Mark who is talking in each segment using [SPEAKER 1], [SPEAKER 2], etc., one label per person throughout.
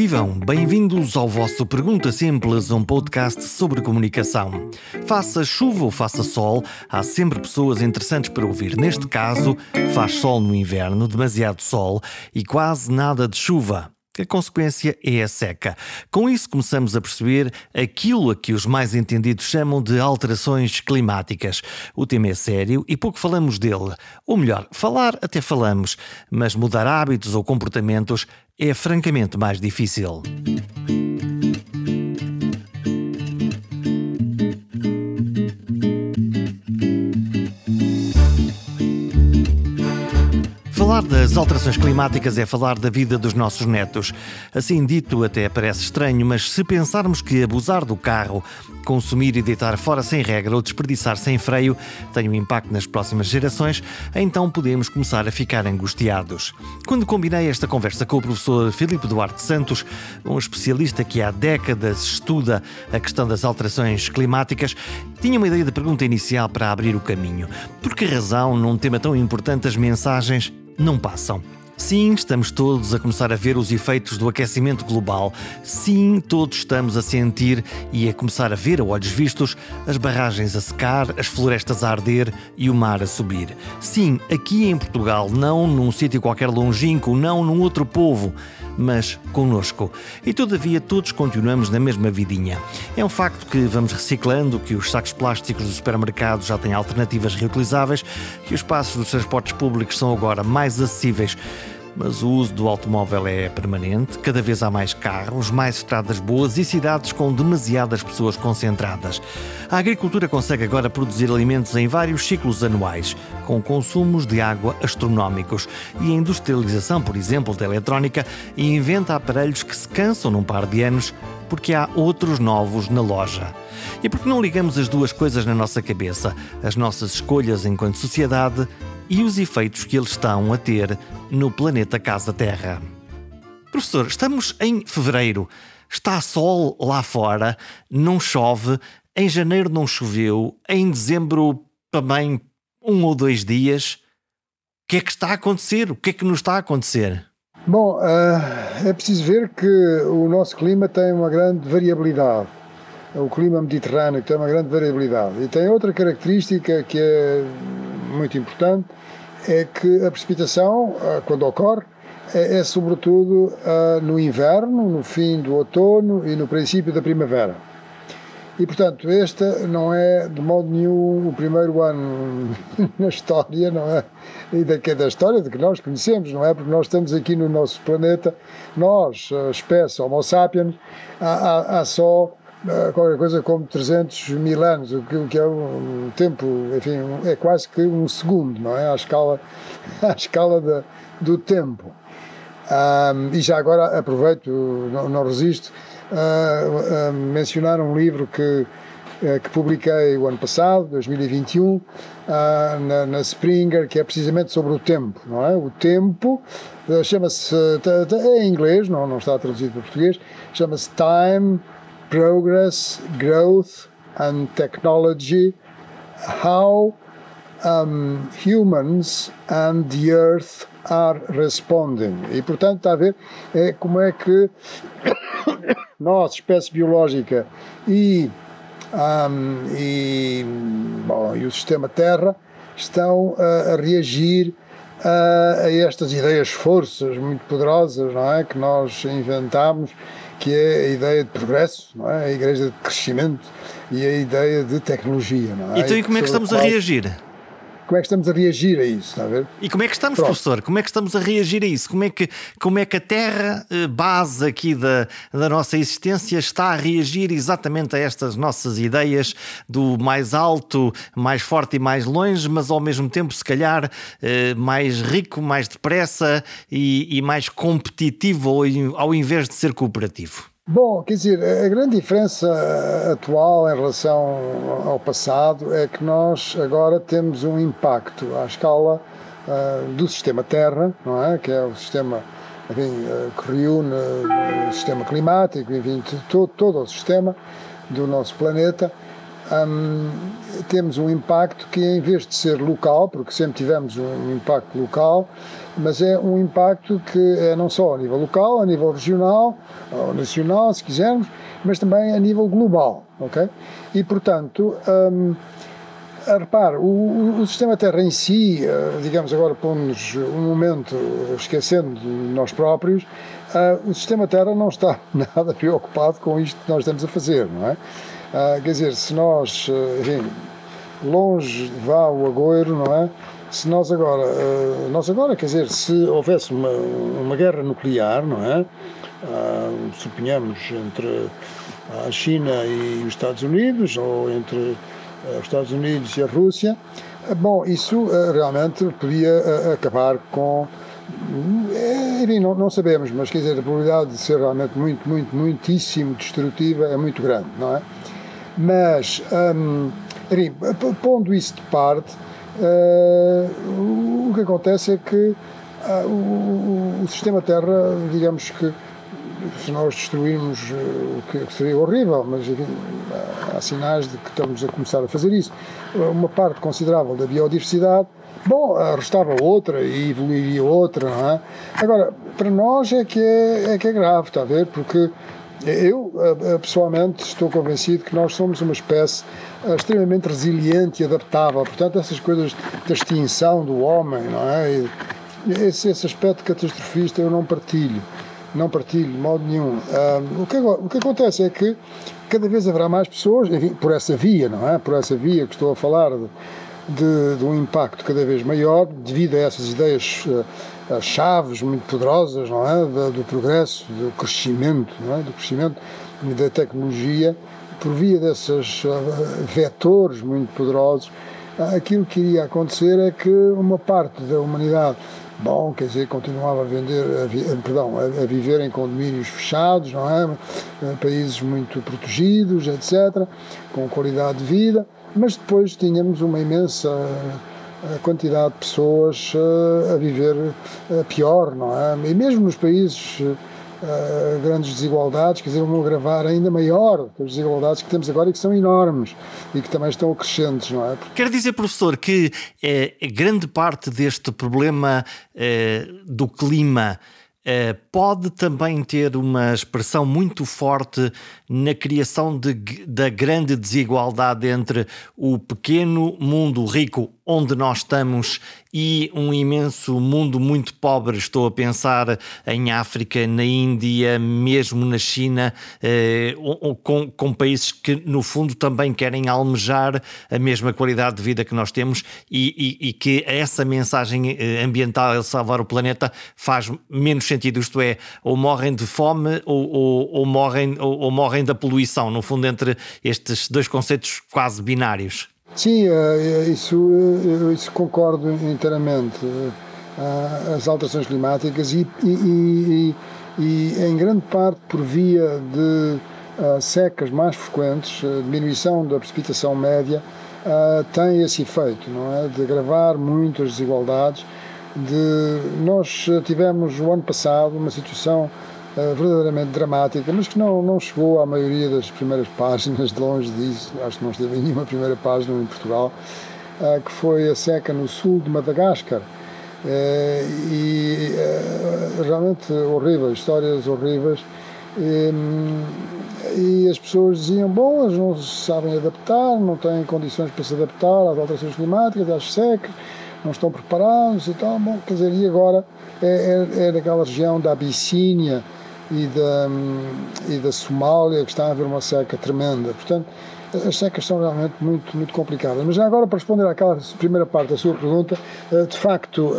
[SPEAKER 1] vivam! Bem-vindos ao vosso Pergunta Simples, um podcast sobre comunicação. Faça chuva ou faça sol, há sempre pessoas interessantes para ouvir. Neste caso, faz sol no inverno, demasiado sol e quase nada de chuva. A consequência é a seca. Com isso, começamos a perceber aquilo a que os mais entendidos chamam de alterações climáticas. O tema é sério e pouco falamos dele. Ou melhor, falar até falamos, mas mudar hábitos ou comportamentos é francamente mais difícil. Falar das alterações climáticas é falar da vida dos nossos netos. Assim dito, até parece estranho, mas se pensarmos que abusar do carro, consumir e deitar fora sem regra ou desperdiçar sem freio tem um impacto nas próximas gerações, então podemos começar a ficar angustiados. Quando combinei esta conversa com o professor Filipe Duarte Santos, um especialista que há décadas estuda a questão das alterações climáticas, tinha uma ideia de pergunta inicial para abrir o caminho. Por que razão, num tema tão importante, as mensagens não passam. Sim, estamos todos a começar a ver os efeitos do aquecimento global. Sim, todos estamos a sentir e a começar a ver a olhos vistos as barragens a secar, as florestas a arder e o mar a subir. Sim, aqui em Portugal, não num sítio qualquer longínquo, não num outro povo mas conosco. E todavia todos continuamos na mesma vidinha. É um facto que vamos reciclando, que os sacos plásticos dos supermercados já têm alternativas reutilizáveis, que os passos dos transportes públicos são agora mais acessíveis mas o uso do automóvel é permanente, cada vez há mais carros, mais estradas boas e cidades com demasiadas pessoas concentradas. A agricultura consegue agora produzir alimentos em vários ciclos anuais, com consumos de água astronómicos, e a industrialização, por exemplo, da eletrónica, inventa aparelhos que se cansam num par de anos porque há outros novos na loja. E porque não ligamos as duas coisas na nossa cabeça, as nossas escolhas enquanto sociedade e os efeitos que eles estão a ter no planeta Casa Terra. Professor, estamos em fevereiro, está sol lá fora, não chove, em janeiro não choveu, em dezembro também um ou dois dias. O que é que está a acontecer? O que é que nos está a acontecer?
[SPEAKER 2] Bom, uh, é preciso ver que o nosso clima tem uma grande variabilidade. O clima mediterrâneo tem uma grande variabilidade. E tem outra característica que é muito importante, é que a precipitação, ah, quando ocorre, é, é sobretudo uh, no inverno, no fim do outono e no princípio da primavera. E, portanto, este não é de modo nenhum o primeiro ano na história, não é? E da, da história de que nós conhecemos, não é? Porque nós estamos aqui no nosso planeta, nós, a espécie Homo sapiens, há, há, há só qualquer coisa como 300 mil anos, o que, o que é um tempo, enfim, é quase que um segundo, não é? À escala, à escala da, do tempo. Um, e já agora aproveito, não, não resisto, a, mencionar um livro que, eh, que publiquei o ano passado, 2021, uh, na, na Springer, que é precisamente sobre o tempo, não é? O tempo eh, chama-se, é em inglês, não, não está traduzido para português, chama-se Time progress, growth, and technology, how um, humans and the earth are responding. E, portanto, está a ver é, como é que nós, espécie biológica, e, um, e, bom, e o sistema Terra estão a, reagir a, estas ideias forças muito poderosas não é? que nós inventámos que é a ideia de progresso, não é? a igreja de crescimento e a ideia de tecnologia. Não
[SPEAKER 1] é? Então, e como é que estamos a reagir?
[SPEAKER 2] Como é que estamos a reagir a isso, está a ver?
[SPEAKER 1] E como é que estamos, Pronto. professor? Como é que estamos a reagir a isso? Como é que, como é que a Terra, eh, base aqui da, da nossa existência, está a reagir exatamente a estas nossas ideias do mais alto, mais forte e mais longe, mas ao mesmo tempo, se calhar, eh, mais rico, mais depressa e, e mais competitivo ao invés de ser cooperativo?
[SPEAKER 2] Bom, quer dizer, a grande diferença atual em relação ao passado é que nós agora temos um impacto à escala uh, do sistema Terra, não é? Que é o sistema enfim, uh, que reúne o sistema climático, enfim, todo, todo o sistema do nosso planeta, um, temos um impacto que, em vez de ser local, porque sempre tivemos um impacto local, mas é um impacto que é não só a nível local, a nível regional, ou nacional, se quisermos, mas também a nível global, ok? E, portanto, um, repare, o, o, sistema Terra em si, eh, digamos agora, pondo-nos um momento esquecendo de nós próprios, uh, o sistema Terra não está nada preocupado com isto que nós estamos a fazer, não é? Uh, quer dizer, se nós, enfim, longe vá o agouro, não é? Se nós agora, uh, nós agora, quer dizer, se houvesse uma, uma guerra nuclear, não é? Uh, suponhamos entre a China e os Estados Unidos, ou entre uh, os Estados Unidos e a Rússia, bom, isso realmente podia acabar com enfim, não, não, sabemos, mas quer dizer, a probabilidade de ser realmente muito, muito, muitíssimo destrutiva é muito grande, não é? Mas, um, enfim, pondo isso de parte, uh, o que acontece é que uh, o, o, sistema Terra, digamos que se nós destruirmos uh, o que seria horrível, mas enfim, há sinais de que estamos a começar a fazer isso, uma parte considerável da biodiversidade, bom, restava outra e evoluiria outra, não é? Agora, para nós é que é, é que é grave, está a ver? Porque eu, eh, eh, pessoalmente, estou convencido que nós somos uma espécie eh, extremamente resiliente e adaptável. Portanto, essas coisas da extinção do homem, não é? Esse, esse aspecto catastrofista eu não partilho. Não partilho de modo nenhum. o, que, o que acontece é que cada vez haverá mais pessoas, enfim, por essa via, não é? Por essa via que estou a falar de, de, de um impacto cada vez maior devido a essas ideias uh, chaves muito poderosas, não é, do, do progresso, do crescimento, não é, do crescimento da tecnologia por via desses uh, vetores muito poderosos. Uh, aquilo que iria acontecer é que uma parte da humanidade bom, quer dizer, continuava a vender, a vi, perdão, a, viver em condomínios fechados, não é? Países muito protegidos, etc., com qualidade de vida mas depois tínhamos uma imensa eh, quantidade de pessoas eh, a viver eh, pior, não é? E mesmo nos países grandes desigualdades, quer dizer, vão agravar ainda maior as desigualdades que temos agora e que são enormes e que também estão crescentes, não é?
[SPEAKER 1] Quer dizer, professor, que é, grande parte deste problema do clima eh, pode também ter uma expressão muito forte na criação de, da grande desigualdade entre o pequeno mundo rico onde nós estamos e um imenso mundo muito pobre. Estou a pensar em África, na Índia, mesmo na China, eh, com, com, países que, no fundo, também querem almejar a mesma qualidade de vida que nós temos e, e, e que essa mensagem eh, ambiental, ele salvar o planeta, faz menos sentido. Isto é, ou morrem de fome ou, ou, ou morrem, ou, ou morrem da poluição, no fundo, entre estes dois conceitos quase binários.
[SPEAKER 2] Sim, eh, eh, isso, eh, isso concordo inteiramente. As alterações climáticas e, e, e, e em grande parte por via de secas mais frequentes, diminuição da precipitação média, tem esse efeito, não é? De agravar muito as desigualdades. De, nós tivemos o ano passado uma situação uh, verdadeiramente dramática, mas que não, não chegou à maioria das primeiras páginas, de longe disso, acho que não esteve em nenhuma primeira página em Portugal, uh, que foi a seca no sul de Madagascar. Uh, e realmente horríveis, histórias horríveis. E, e as pessoas diziam: bom, elas não sabem adaptar, não têm condições para se adaptar às alterações climáticas, às secas, não estão preparados e tal. Bom, quer dizer, e agora é, é, é naquela região da Abissínia, e da, e da Somália, que está a haver uma seca tremenda. Portanto, as secas são realmente muito, muito complicadas. Mas agora, para responder àquela primeira parte da sua pergunta, eh, de facto,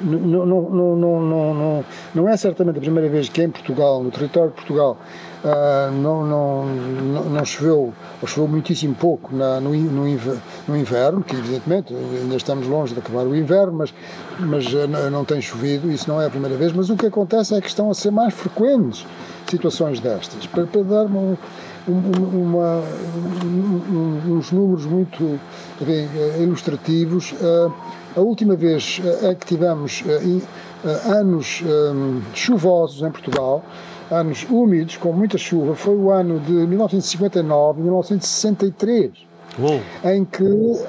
[SPEAKER 2] não, não, não, não, não é certamente a primeira vez que em Portugal, no território de Portugal, Uh, não, não, não, não, choveu, ou choveu muitíssimo pouco na, no, no, no, inverno, que evidentemente ainda estamos longe de acabar o inverno, mas, mas uh, não tem chovido, isso não é a primeira vez, mas o que acontece é que estão a ser mais frequentes situações destas, para, para dar uma, uma, um, uns números muito ilustrativos. Uh, a última vez que tivemos anos um, chuvosos em Portugal, anos úmidos, com muita chuva, foi o ano de 1959 1963. Uou. Em que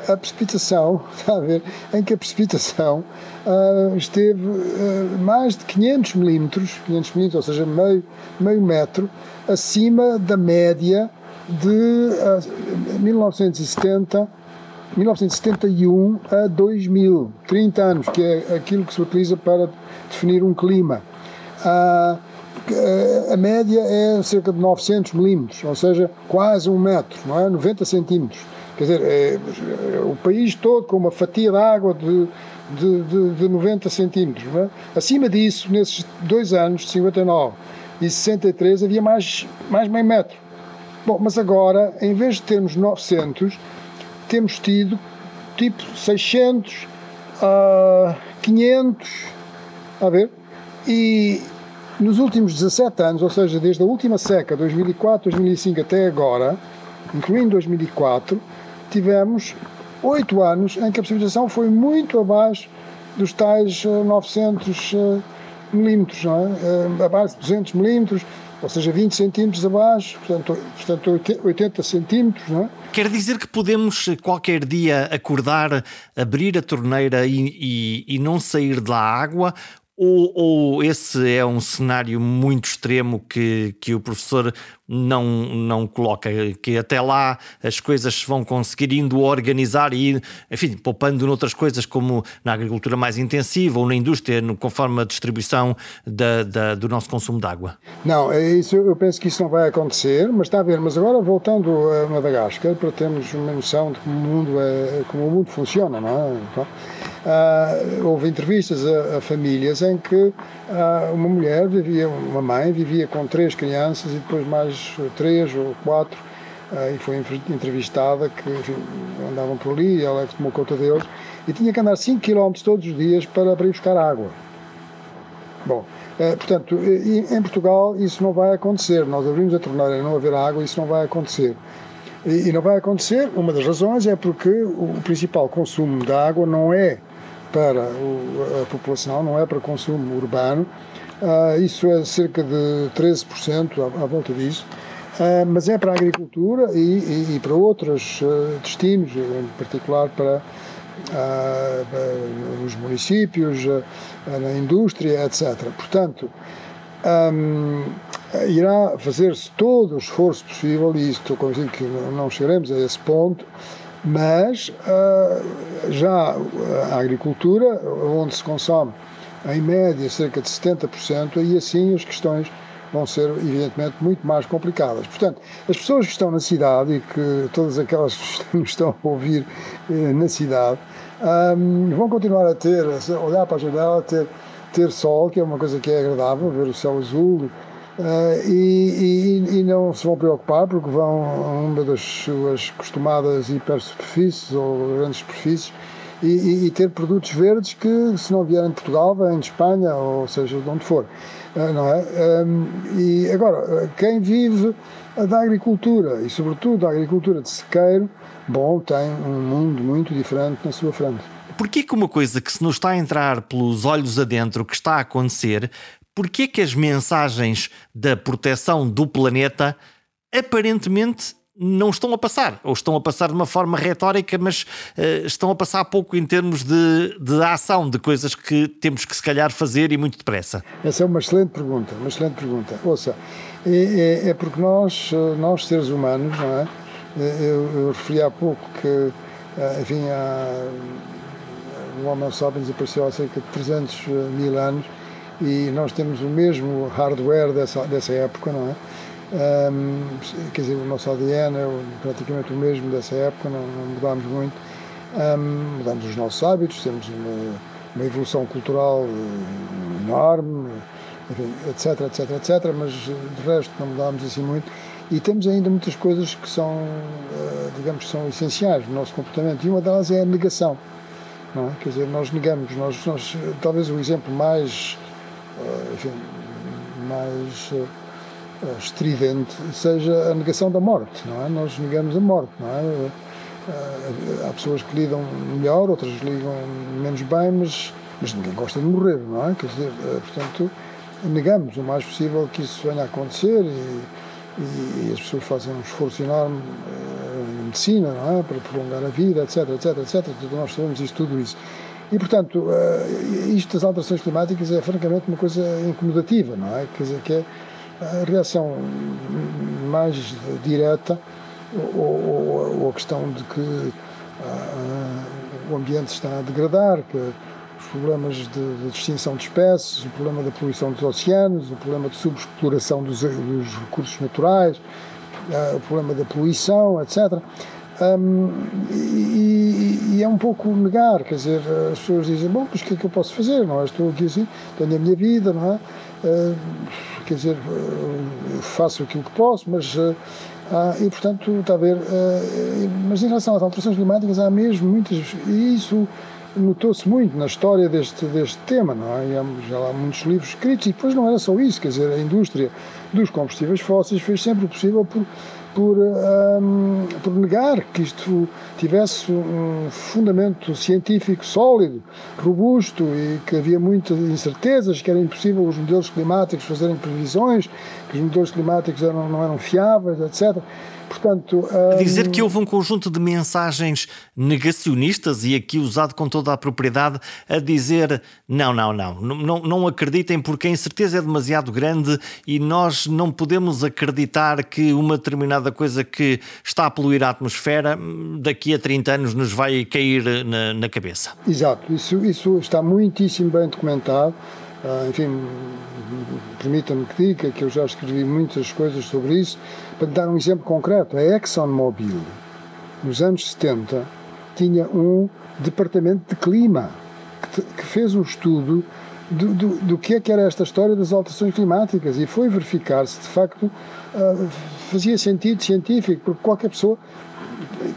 [SPEAKER 2] a precipitação, está a ver, em que a precipitação uh, esteve uh, mais de 500 milímetros, 500 milímetros, ou seja, meio, meio metro, acima da média de uh, 1970 1971 a 2000, 30 anos, que é aquilo que se utiliza para definir um clima. A, a média é cerca de 900 milímetros, ou seja, quase um metro, não é? 90 centímetros. Quer dizer, é, o país todo com uma fatia de água de, de, de, de 90 centímetros. É? Acima disso, nesses dois anos, de 59 e 63, havia mais, mais meio metro. Bom, mas agora, em vez de termos 900, temos tido tipo 600 a 500, a ver? E nos últimos 17 anos, ou seja, desde a última seca, 2004, 2005 até agora, incluindo 2004, tivemos 8 anos em que a precipitação foi muito abaixo dos tais 900 eh, eh, milímetros, é? Eh, abaixo de 200 milímetros, ou seja, 20 centímetros abaixo, portanto, portanto 80 centímetros, é?
[SPEAKER 1] Quer dizer que podemos qualquer dia acordar, abrir a torneira e, e, e não sair da água ou, ou, esse é um cenário muito extremo que, que o professor não, não coloca? Que até lá as coisas se vão conseguindo organizar e, enfim, poupando noutras coisas como na agricultura mais intensiva ou na indústria, conforme a distribuição da, da, do nosso consumo de água?
[SPEAKER 2] Não, é isso, eu penso que isso não vai acontecer, mas está a ver. Mas agora voltando a Madagascar, para termos uma noção de como o mundo, é, como o mundo funciona, não é? Então, Uh, houve entrevistas a, a, famílias em que uh, uma mulher vivia, uma mãe vivia com três crianças e depois mais três ou quatro uh, e foi entrevistada que enfim, andavam por ali e ela tomou conta deles e tinha que andar 5 km todos os dias para, para ir buscar água. Bom, portanto, em Portugal isso não vai acontecer. Nós abrimos a torneira e não haver água, isso não vai acontecer. E, e não vai acontecer, uma das razões é porque o principal consumo da água não é para a população, não é para consumo urbano. Uh, isso é cerca de 13% à, à volta disso. Uh, mas é para a agricultura e, e, e para outros uh, destinos, em particular para os municípios, na indústria, etc. Portanto, um, irá fazer-se todo o esforço possível, e estou convencido que não chegaremos a esse ponto, mas uh, já a agricultura, onde se consome em média cerca de 70%, e assim as questões vão ser, evidentemente, muito mais complicadas. Portanto, as pessoas que estão na cidade e que todas aquelas que estão a ouvir eh, na cidade um, vão continuar a ter, a olhar para a janela, a ter, ter sol, que é uma coisa que é agradável, ver o céu azul, Uh, e, e, e, não se vão preocupar porque vão a uma das suas costumadas hipersuperfícies ou grandes superfícies e, e, ter produtos verdes que, se não vierem de Portugal, vêm de Espanha ou seja de onde for. Uh, não é? Um, e agora, quem vive da agricultura e, sobretudo, da agricultura de sequeiro, bom, tem um mundo muito diferente na sua frente.
[SPEAKER 1] Porquê que uma coisa que se nos está a entrar pelos olhos adentro, que está a acontecer, porquê que as mensagens da proteção do planeta aparentemente não estão a passar, ou estão a passar de uma forma retórica, mas uh, estão a passar pouco em termos de, de ação, de coisas que temos que se calhar fazer e muito depressa?
[SPEAKER 2] Essa é uma excelente pergunta, uma excelente pergunta. Ouça, é, é, é porque nós, nós seres humanos, não é? Eu, eu referi há pouco que, eh, enfim, há, o Homo sapiens apareceu há cerca de 300 mil anos e nós temos o mesmo hardware dessa, dessa época, não é? Um, quer dizer, o nosso ADN é praticamente o mesmo dessa época, não, não mudámos muito. Um, mudamos os nossos hábitos, temos uma, uma evolução cultural enorme, enfim, etc, etc, etc, mas de resto não mudámos assim muito. E temos ainda muitas coisas que são, eh, digamos, que são essenciais no nosso comportamento, e uma delas é a negação. É? Quer dizer, nós negamos, nós, nós, talvez o exemplo mais mais uh, estridente seja a negação da morte, não é? Nós negamos a morte, não é? Uh, há pessoas que lidam melhor, outras lidam menos bem, mas mas ninguém gosta de morrer, não é? Quer dizer, portanto, negamos o mais possível que isso venha a acontecer e, e, e as pessoas fazem um esforço enorme em medicina, não é? Para prolongar a vida, etc, etc, etc. Nós sabemos isso, tudo isso. E, portanto, uh, isto das alterações climáticas é francamente uma coisa incomodativa, não é? Quer dizer, que é a reação mais direta ou, a questão de que uh, o ambiente está a degradar, que os problemas de, extinção de espécies, o problema da poluição dos oceanos, o problema de subexploração dos, recursos naturais, uh, o problema da poluição, etc. Um, e, e, é um pouco negar, quer dizer, as pessoas dizem, bom, mas o que é que eu posso fazer? Não é? Estou aqui assim, tenho a minha vida, não é? Uh, quer dizer, uh, faço aquilo que posso, mas. Uh, e, portanto, está a ver. mas em relação às alterações climáticas, há mesmo muitas. E isso notou-se muito na história deste, deste tema, não é? Há, já há muitos livros escritos, e depois não era só isso, quer dizer, a indústria dos combustíveis fósseis fez sempre o possível por por, um, por negar que isto tivesse um fundamento científico sólido, robusto e que havia muitas incertezas, que era impossível os modelos climáticos fazerem previsões, que os modelos climáticos eram, não eram fiáveis, etc.
[SPEAKER 1] Portanto, um... Dizer que houve um conjunto de mensagens negacionistas e aqui usado com toda a propriedade a dizer não, não, não, não, não acreditem porque a incerteza é demasiado grande e nós não podemos acreditar que uma determinada coisa que está a poluir a atmosfera daqui a 30 anos nos vai cair na, na cabeça.
[SPEAKER 2] Exato, isso, isso está muitíssimo bem documentado. Uh, enfim, permita-me que diga que eu já escrevi muitas coisas sobre isso. Para dar um exemplo concreto, a ExxonMobil, nos anos 70, tinha um departamento de clima que, que fez um estudo do, do, do, que é que era esta história das alterações climáticas e foi verificar se de facto uh, fazia sentido científico, porque qualquer pessoa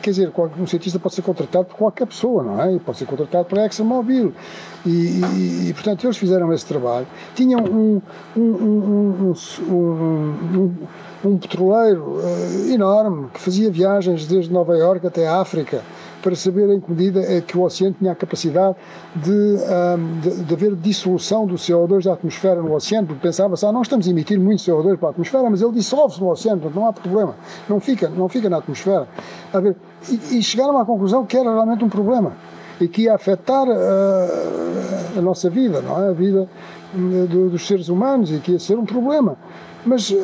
[SPEAKER 2] quer dizer, um cientista pode ser contratado por qualquer pessoa, não é? Pode ser contratado por ExxonMobil. E, e, e, portanto, eles fizeram esse trabalho. Tinham um, um, um, um petroleiro uh, enorme que fazia viagens desde Nova Iorque até a África para saber em que medida é que o oceano tinha a capacidade de, de, de, haver dissolução do CO2 da atmosfera no oceano, porque pensava-se, ah, nós estamos a emitir muito CO2 para a atmosfera, mas ele dissolve-se no oceano, portanto não há problema, não fica, não fica na atmosfera. A ver, e, e chegaram à conclusão que era realmente um problema e que ia afetar uh, a nossa vida, não é? A vida uh, dos seres humanos e que ia ser um problema. Mas uh,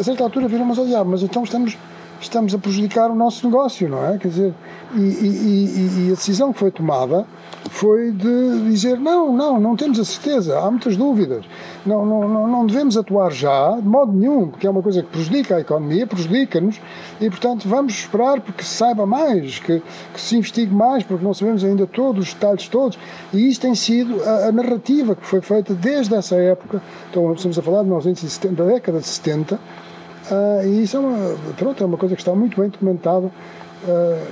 [SPEAKER 2] a certa altura viram-nos olhar, mas então estamos estamos a prejudicar o nosso negócio, não é? Quer dizer, e, e, e, a decisão que foi tomada foi de dizer não, não, não temos a certeza, há muitas dúvidas, não, não, não devemos atuar já, de modo nenhum, porque é uma coisa que prejudica a economia, prejudica-nos, e portanto vamos esperar porque se saiba mais, que, que, se investigue mais, porque não sabemos ainda todos os detalhes todos, e isto tem sido a, a narrativa que foi feita desde essa época, então estamos a falar de 1970, da década de 70, Uh, e isso é uma, pronto, é uma coisa que está muito bem documentada. Uh,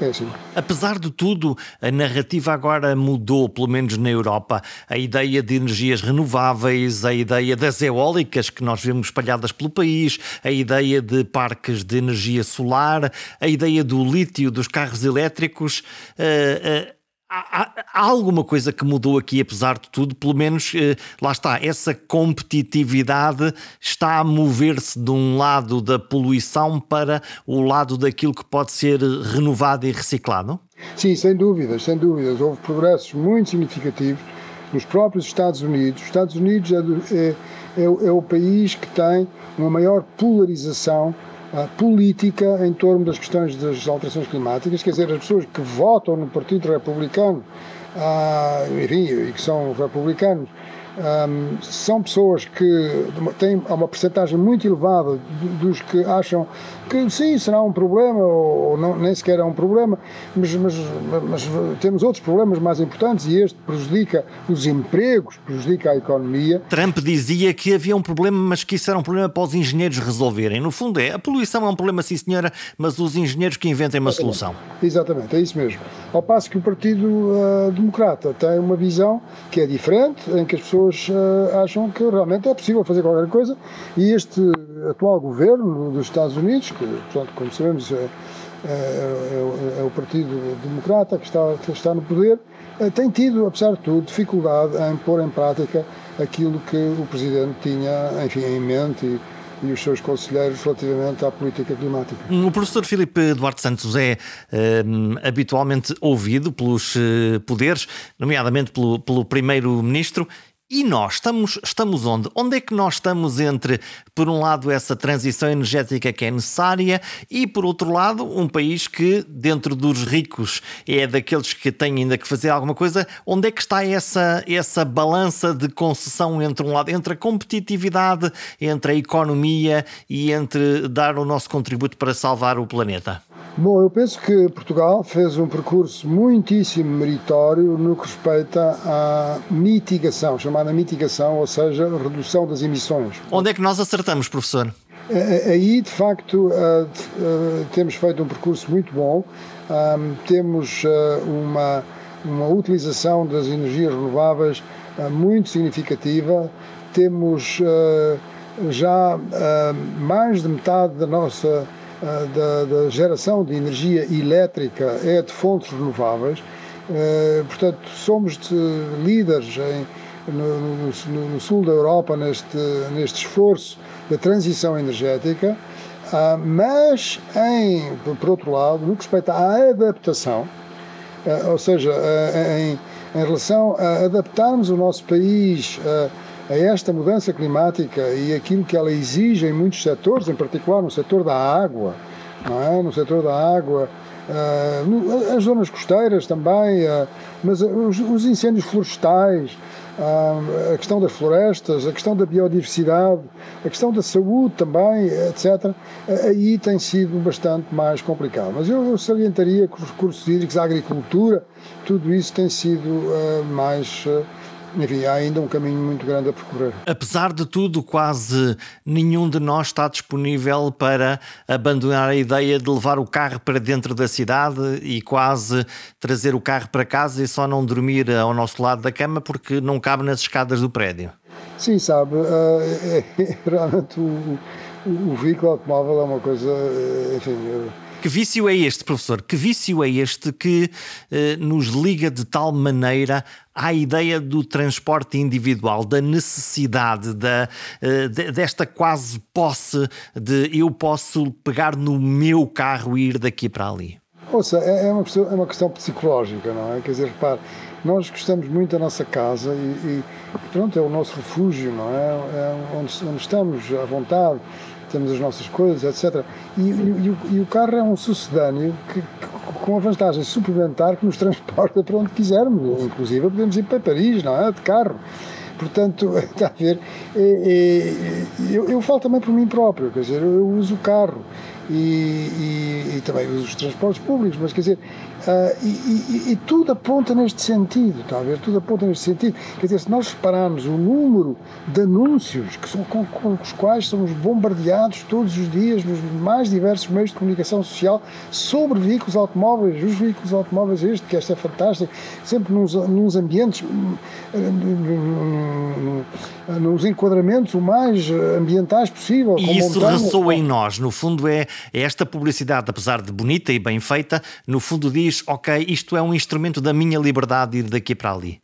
[SPEAKER 2] é assim.
[SPEAKER 1] Apesar de tudo, a narrativa agora mudou, pelo menos na Europa. A ideia de energias renováveis, a ideia das eólicas que nós vemos espalhadas pelo país, a ideia de parques de energia solar, a ideia do lítio dos carros elétricos. Uh, Há, há, alguma coisa que mudou aqui, apesar de tudo, pelo menos eh, lá está, essa competitividade está a mover-se de um lado da poluição para o lado daquilo que pode ser renovado e reciclado?
[SPEAKER 2] Sim, sem dúvidas, sem dúvidas. Houve progressos muito significativos nos próprios Estados Unidos. Os Estados Unidos é, do, é, é, é o país que tem uma maior polarização política em torno das questões das alterações climáticas, quer dizer, as pessoas que votam no Partido Republicano, ah, enfim, e que são republicanos, um, são pessoas que têm uma percentagem muito elevada dos que acham que sim, será um problema, ou não, nem sequer é um problema, mas, mas, mas, temos outros problemas mais importantes e este prejudica os empregos, prejudica a economia.
[SPEAKER 1] Trump dizia que havia um problema, mas que isso era um problema para os engenheiros resolverem. No fundo, é a poluição é um problema, sim, senhora, mas os engenheiros que inventem uma
[SPEAKER 2] Exatamente.
[SPEAKER 1] solução.
[SPEAKER 2] Exatamente, é isso mesmo. Ao passo que o Partido uh, Democrata tem uma visão que é diferente, em que as pessoas uh, acham que realmente é possível fazer qualquer coisa e este atual governo dos Estados Unidos, que, portanto, como sabemos, é, é, é, o Partido Democrata que está, que está no poder, tem tido, apesar de tudo, dificuldade em pôr em prática aquilo que o Presidente tinha enfim, em mente e, e os seus conselheiros relativamente à política climática.
[SPEAKER 1] O professor Filipe Duarte Santos é um, habitualmente ouvido pelos poderes, nomeadamente pelo, pelo Primeiro-Ministro, e nós estamos, estamos onde? Onde é que nós estamos entre, por um lado, essa transição energética que é necessária e, por outro lado, um país que, dentro dos ricos, é daqueles que têm ainda que fazer alguma coisa? Onde é que está essa, essa balança de concessão entre um lado, entre a competitividade, entre a economia e entre dar o nosso contributo para salvar o planeta?
[SPEAKER 2] Bom, eu penso que Portugal fez um percurso muitíssimo meritório no que respeita à mitigação, chamada mitigação, ou seja, redução das emissões.
[SPEAKER 1] Onde é que nós acertamos, professor?
[SPEAKER 2] Aí, de facto, temos feito um percurso muito bom, temos uma, uma utilização das energias renováveis muito significativa, temos já mais de metade da nossa da, da, geração de energia elétrica é de fontes renováveis. Portanto, somos líderes em, no, no, no, sul da Europa neste, neste esforço da transição energética, uh, mas, em, por outro lado, no que respeita à adaptação, uh, ou seja, em, em relação a adaptarmos o nosso país a esta mudança climática e aquilo que ela exige em muitos setores, em particular no setor da água, é? no setor da água, as zonas costeiras também, mas os, os, incêndios florestais, a questão das florestas, a questão da biodiversidade, a questão da saúde também, etc., aí tem sido bastante mais complicado. Mas eu, salientaria que os recursos hídricos, a agricultura, tudo isso tem sido mais enfim, há ainda um caminho muito grande a percorrer.
[SPEAKER 1] Apesar de tudo, quase nenhum de nós está disponível para abandonar a ideia de levar o carro para dentro da cidade e quase trazer o carro para casa e só não dormir ao nosso lado da cama porque não cabe nas escadas do prédio.
[SPEAKER 2] Sim, sabe, uh, é, realmente o, o, o, veículo automóvel é uma coisa, eh, enfim. Eu
[SPEAKER 1] que vício é este, professor? Que vício é este que eh, nos liga de tal maneira à ideia do transporte individual, da necessidade, da, eh, desta quase posse de eu posso pegar no meu carro e ir daqui para ali?
[SPEAKER 2] Ouça, é, é uma, questão, é uma questão psicológica, não é? Quer dizer, repare, nós gostamos muito da nossa casa e, e pronto, é o nosso refúgio, não é? é onde, onde estamos à vontade temos as nossas coisas, etc. E, e, e o carro é um sucedâneo que, com a vantagem suplementar que nos transporta para onde quisermos, inclusive podemos ir para Paris, não é? De carro. Portanto, está a ver, é, é, eu, eu falo também por mim próprio, quer dizer, eu, eu uso o carro e, e, e, também uso os transportes públicos, mas quer dizer, Uh, e, e, e, tudo aponta neste sentido, está a ver? Tudo aponta neste sentido. Quer dizer, se nós repararmos o número de anúncios que são, com, com, os quais somos bombardeados todos os dias nos mais diversos meios de comunicação social sobre veículos automóveis, os veículos automóveis, este, que este é fantástico, sempre nos, nos ambientes, nos enquadramentos o mais ambientais possível.
[SPEAKER 1] E isso ressoa em nós, no fundo é, é esta publicidade, apesar de bonita e bem feita, no fundo diz diz, ok, isto é um instrumento da minha liberdade de ir daqui para ali.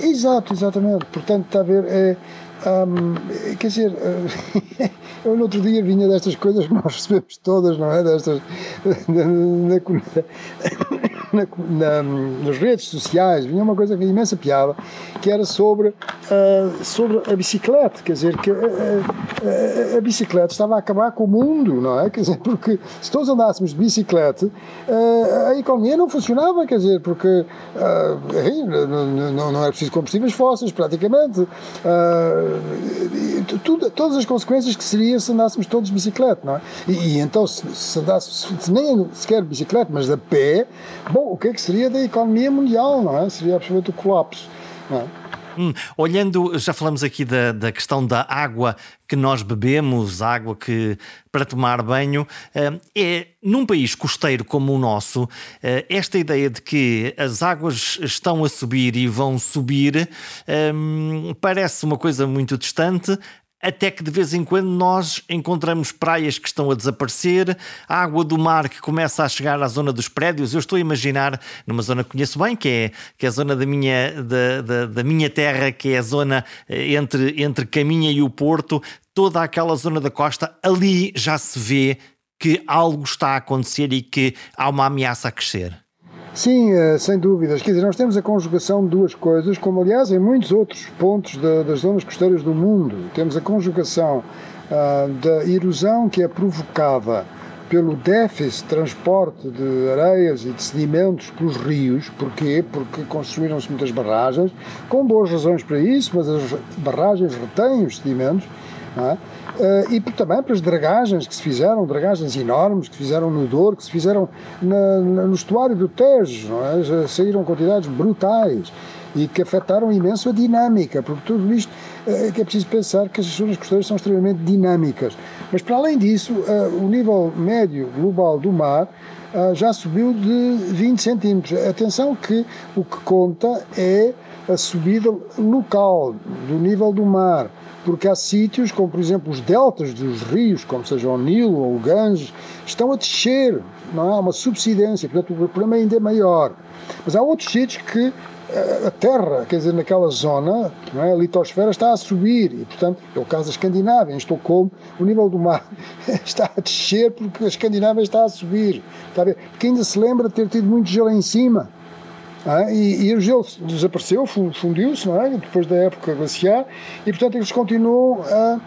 [SPEAKER 2] Exato, exatamente. Portanto, está a ver, é, um, quer dizer, eu no outro dia vinha destas coisas que nós recebemos todas, não é? Destas, na, na, na, na, nas redes sociais, vinha uma coisa que imensa piada, que era sobre, uh, sobre a bicicleta, quer dizer, que a, a, a, bicicleta estava a acabar com o mundo, não é? Quer dizer, porque se todos andássemos de bicicleta, uh, a economia não funcionava, quer dizer, porque uh, não, não, não é preciso combustíveis fósseis, praticamente. Tudo, todas as consequências que seria se andássemos todos de bicicleta, não é? E, e então, se, se andássemos, se nem sequer de bicicleta, mas a pé, bom, o que é que seria da economia mundial, não é? Seria absolutamente o colapso, não é?
[SPEAKER 1] Hum, olhando, já falamos aqui da, da questão da água que nós bebemos, água que para tomar banho, eh, é num país costeiro como o nosso, eh, esta ideia de que as águas estão a subir e vão subir hum, parece uma coisa muito distante até que de vez em quando nós encontramos praias que estão a desaparecer, a água do mar que começa a chegar à zona dos prédios. Eu estou a imaginar, numa zona que conheço bem, que é, que é a zona da minha, da, da, da minha terra, que é a zona eh, entre, entre Caminha e o Porto, toda aquela zona da costa, ali já se vê que algo está a acontecer e que há uma ameaça a crescer.
[SPEAKER 2] Sim, eh, sem dúvidas. Quer dizer, nós temos a conjugação de duas coisas, como aliás em muitos outros pontos das zonas costeiras do mundo. Temos a conjugação uh, da erosão que é provocada pelo déficit de transporte de areias e de sedimentos pelos rios. Porquê? Porque construíram-se muitas barragens, com boas razões para isso, mas as barragens retêm os sedimentos. É? Uh, e também pelas dragagens que se fizeram, dragagens enormes que se fizeram no Douro, que se fizeram na, no estuário do Tejo, é? Saíram quantidades brutais e que afetaram imenso a dinâmica, porque tudo isto uh, que é preciso pensar que as zonas costeiras são extremamente dinâmicas. Mas para além disso, uh, o nível médio global do mar já subiu de 20 centímetros. Atenção que o que conta é a subida local do nível do mar porque há sítios, como por exemplo os deltas dos rios, como seja o Nilo ou o Ganges, estão a descer, não há uma subsidência, portanto o problema ainda é maior. Mas há outros sítios que eh, a terra, quer dizer, naquela zona, não é? a litosfera está a subir, e portanto, é o caso da Escandinávia, em Estocolmo, o nível do mar está a descer porque a Escandinávia está a subir, está a ver? Porque ainda se lembra de ter tido muito gelo em cima, ah, e, e, o gelo desapareceu, fundiu-se, é? Depois da época glaciar, e portanto eles continuam a.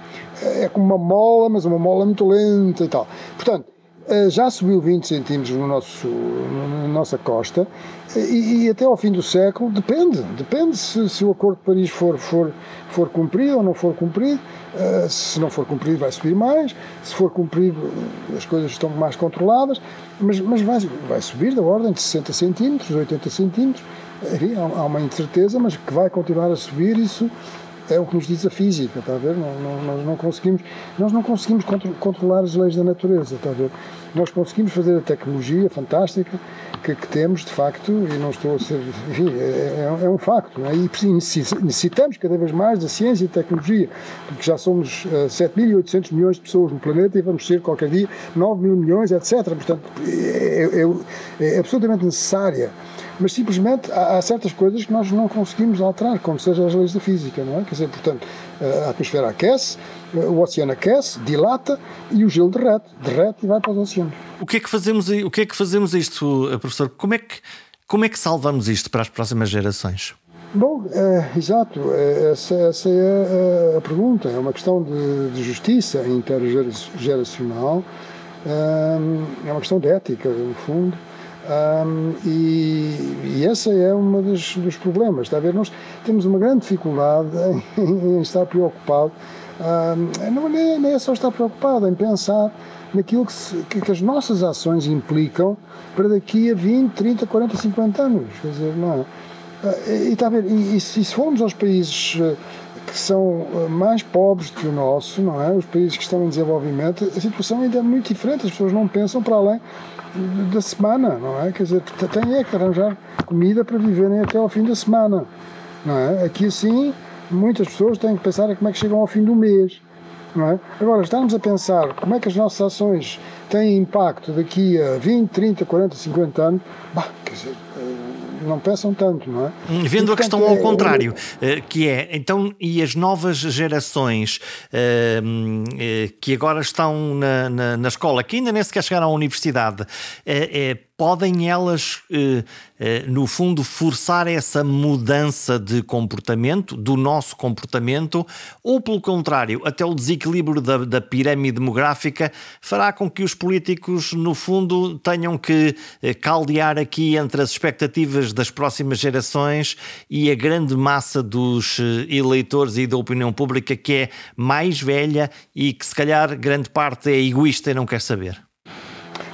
[SPEAKER 2] É como uma mola, mas uma mola muito lenta e tal. Portanto, eh, já subiu 20 centímetros no nosso, na nossa costa e, e, até ao fim do século depende, depende se, se, o Acordo de Paris for, for, for cumprido ou não for cumprido. Uh, se não for cumprido vai subir mais, se for cumprido as coisas estão mais controladas, mas, mas vai, vai subir da ordem de 60 centímetros, 80 centímetros. Enfim, há, há uma incerteza, mas que vai continuar a subir, isso é o que nos diz a física, está a ver? Não, não, nós não conseguimos, nós não conseguimos contro controlar as leis da natureza, está a ver? Nós conseguimos fazer a tecnologia fantástica que, que temos, de facto, e não estou a ser, enfim, é, é, é um facto, é? e necessitamos cada vez mais da ciência e tecnologia, porque já somos uh, eh, 7.800 milhões de pessoas no planeta e vamos ser qualquer dia 9 mil milhões, etc. Portanto, é, é, é absolutamente necessária mas simplesmente há, há, certas coisas que nós não conseguimos alterar, como seja as leis da física, não é? Quer dizer, portanto, a atmosfera aquece, o oceano aquece, dilata e o gelo derrete, derrete e vai para os oceanos.
[SPEAKER 1] O que é que fazemos, o que é que fazemos isto, professor? Como é que, como é que salvamos isto para as próximas gerações?
[SPEAKER 2] Bom, é, exato, é, essa, essa, é a, a, pergunta. É uma questão de, de justiça intergeracional, é uma questão de ética, no fundo. Um, e, e esse é um dos, dos, problemas. Está a ver? Nós temos uma grande dificuldade em, em estar preocupado. Um, não é, nem é só estar preocupado, em pensar naquilo que, se, que, que, as nossas ações implicam para daqui a 20, 30, 40, 50 anos. Quer dizer, não é? Uh, e, está a ver? E, e, se formos aos países uh, que são uh, mais pobres que o nosso, não é? Os países que estão em desenvolvimento, a situação ainda é muito diferente. As pessoas não pensam para além da semana, não é? Quer dizer, têm é que arranjar comida para viverem até ao fim da semana, não é? Aqui assim, muitas pessoas têm que pensar como é que chegam ao fim do mês, não é? Agora, estamos a pensar como é que as nossas ações têm impacto daqui a 20, 30, 40, 50 anos, bah, quer dizer, não pensam tanto, não é?
[SPEAKER 1] Hum, vendo e, a questão ao é, contrário, é, que é, então, e as novas gerações é, que agora estão na, na, na, escola, que ainda nem sequer chegaram à universidade, é, podem elas, eh, eh, no fundo, forçar essa mudança de comportamento, do nosso comportamento, ou pelo contrário, até o desequilíbrio da, da pirâmide demográfica fará com que os políticos, no fundo, tenham que eh, caldear aqui entre as expectativas das próximas gerações e a grande massa dos eleitores e da opinião pública que é mais velha e que, se calhar, grande parte é egoísta e não quer saber.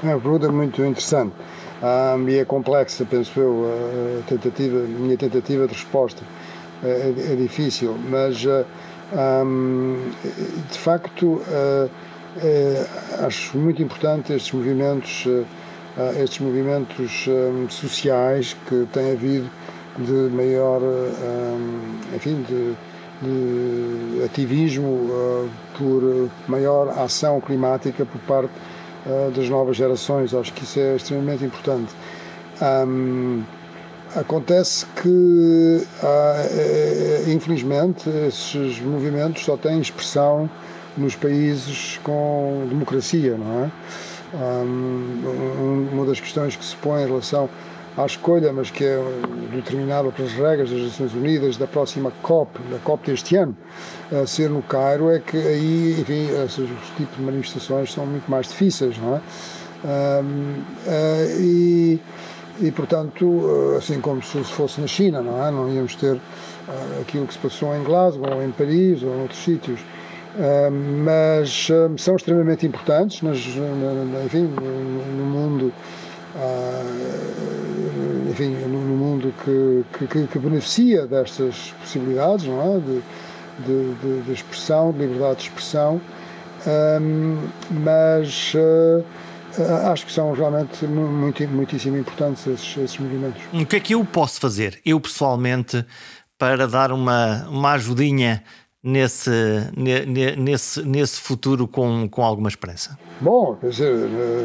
[SPEAKER 2] É uma pergunta muito interessante e é complexa, penso eu, a tentativa, a minha tentativa de resposta é, é, é difícil, mas um, de facto uh, é, acho muito importante estes movimentos, estes movimentos um, sociais que têm havido de maior, enfim, de, de ativismo por maior ação climática por parte uh, das novas gerações. Acho que isso é extremamente importante. Um, acontece que, uh, infelizmente, esses movimentos só têm expressão nos países com democracia, não é? Um, uma das questões que se põe em relação à escolha, mas que é determinada pelas regras das Nações Unidas da próxima COP, da COP deste ano, a ser no Cairo, é que aí, enfim, esses tipos de manifestações são muito mais difíceis, não é? Um, uh, e, e, portanto, assim como se fosse na China, não é? Não íamos ter uh, aquilo que se passou em Glasgow, ou em Paris, ou em outros sítios. Uh, mas são extremamente importantes, nas, enfim, no mundo uh, enfim, no, mundo que, que, que, beneficia destas possibilidades, não é? De, de, de expressão, de liberdade de expressão, um, mas uh, acho que são realmente muito, muitíssimo importantes esses, esses movimentos.
[SPEAKER 1] O que é que eu posso fazer, eu pessoalmente, para dar uma, uma ajudinha nesse, nesse, nesse futuro com, com alguma esperança?
[SPEAKER 2] Bom, quer dizer,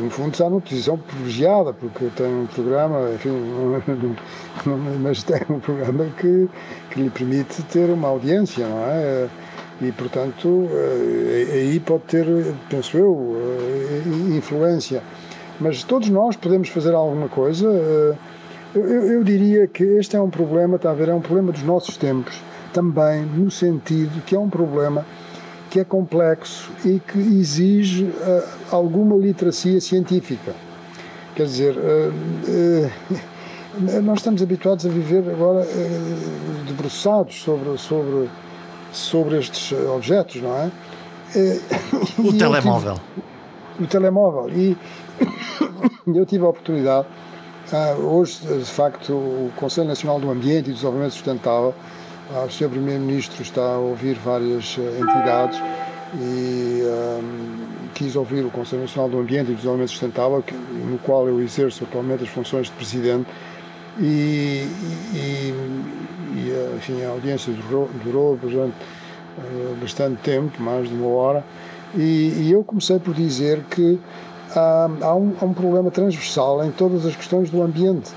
[SPEAKER 2] no fundo está numa posição privilegiada, porque tem um programa, enfim, mas tem um programa que, que lhe permite ter uma audiência, não é? E, portanto, eh, aí pode ter, penso eu, eh, influência. Mas todos nós podemos fazer alguma coisa. Eh, eu, eu diria que este é um problema, está a ver, é um problema dos nossos tempos também no sentido que é um problema que é complexo e que exige uh, alguma literacia científica. Quer dizer, uh, uh, nós estamos habituados a viver agora debruçados sobre, sobre, sobre estes objetos, não é?
[SPEAKER 1] o telemóvel.
[SPEAKER 2] Tive, o telemóvel. E eu tive a oportunidade, hoje, de facto, o Conselho Nacional do Ambiente e do Desenvolvimento Sustentável o Sr. Primeiro-Ministro está a ouvir várias eh, entidades e quis ouvir o Conselho Nacional do Ambiente e do Desenvolvimento Sustentável, no qual eu exerço atualmente as funções de Presidente, e, e, e enfim, a audiência durou, durou durante bastante tempo, mais de uma hora, e, e eu comecei por dizer que há, há, um, há um problema transversal em todas as questões do ambiente.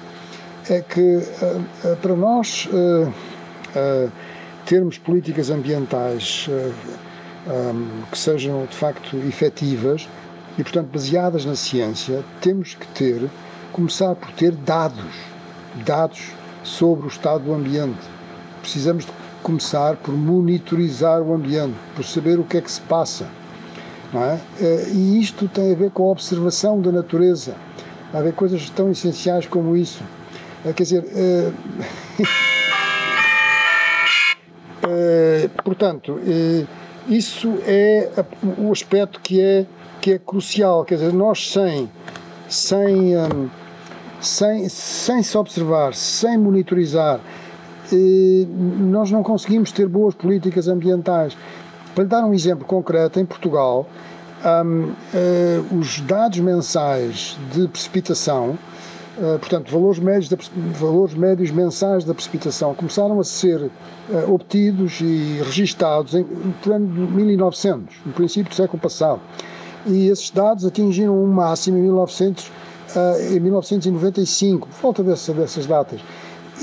[SPEAKER 2] É que uh, uh, para nós uh, termos políticas ambientais que sejam de facto efetivas e, portanto, baseadas na ciência, temos que ter, começar por ter dados, dados sobre o estado do ambiente. Precisamos de começar por monitorizar o ambiente, por saber o que é que se passa. É? Eh, e isto tem a ver com a observação da natureza. Há a ver coisas tão essenciais como isso. Quer dizer, Eh, portanto, eh, isso é o aspecto que é, que é crucial. Quer dizer, nós sem, sem, um, sem, sem se observar, sem monitorizar, eh, nós não conseguimos ter boas políticas ambientais. Para lhe dar um exemplo concreto, em Portugal, um, uh, os dados mensais de precipitação Uh, portanto, valores médios, valores médios mensais da precipitação começaram a ser uh, obtidos e registados em, ano de 1900, no princípio do século passado. E esses dados atingiram um máximo em, 1900, uh, eh, em 1995, por volta dessa, dessas datas.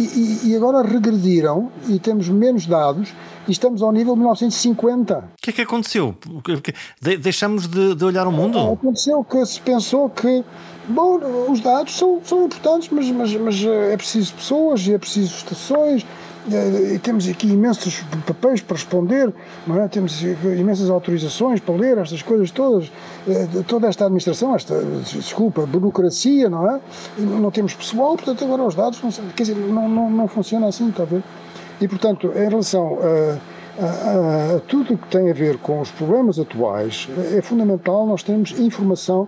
[SPEAKER 2] E, e, agora regrediram e temos menos dados e estamos ao nível de 1950. O
[SPEAKER 1] que é que aconteceu? Deixamos de, de olhar o mundo?
[SPEAKER 2] Aconteceu que se pensou que Bom, os dados são, são importantes, mas, mas, mas eh, é preciso pessoas e é preciso estações. Eh, e temos aqui imensos papéis para responder, é? temos imensas autorizações para ler estas coisas todas, eh, toda esta administração, esta, desculpa, burocracia, não é? Não temos pessoal, portanto agora os dados, não, quer dizer, não, não, não funciona assim, está a ver? E portanto, em relação a a, a, tudo o que tem a ver com os problemas atuais, é fundamental nós termos informação,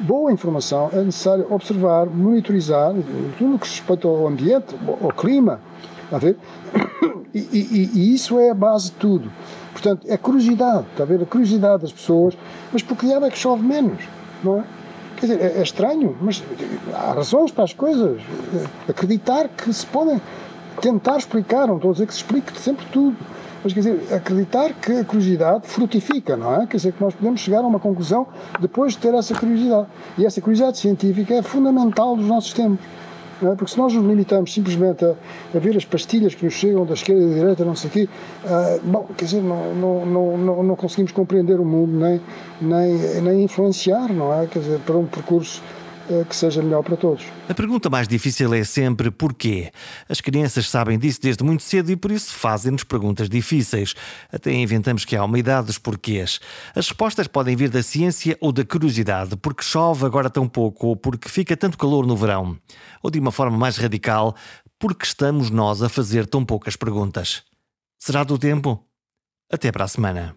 [SPEAKER 2] boa informação, é necessário observar, monitorizar tudo o que respeita ao ambiente, ao clima, a ver? E, e, e, isso é a base de tudo. Portanto, é curiosidade, está a ver? A curiosidade das pessoas, mas por que é que chove menos, não é? Quer dizer, é, é estranho, mas há razões para as coisas. Acreditar que se podem tentar explicar, não estou a dizer que se explique sempre tudo, mas quer dizer, acreditar que a curiosidade frutifica, não é? Quer dizer, que nós podemos chegar a uma conclusão depois de ter essa curiosidade. E essa curiosidade científica é fundamental dos nossos tempos. É? Porque se nós nos limitamos simplesmente a, a, ver as pastilhas que nos chegam da esquerda e da direita, não sei o quê, uh, bom, quer dizer, não, não, não, não, conseguimos compreender o mundo, nem, nem, nem influenciar, não é? Quer dizer, para um percurso que seja melhor para todos.
[SPEAKER 1] A pergunta mais difícil é sempre porquê. As crianças sabem disso desde muito cedo e por isso fazem-nos perguntas difíceis. Até inventamos que há uma idade dos porquês. As respostas podem vir da ciência ou da curiosidade, porque chove agora tão pouco ou porque fica tanto calor no verão ou de uma forma mais radical, porque estamos nós a fazer tão poucas perguntas? Será do tempo? Até para a semana.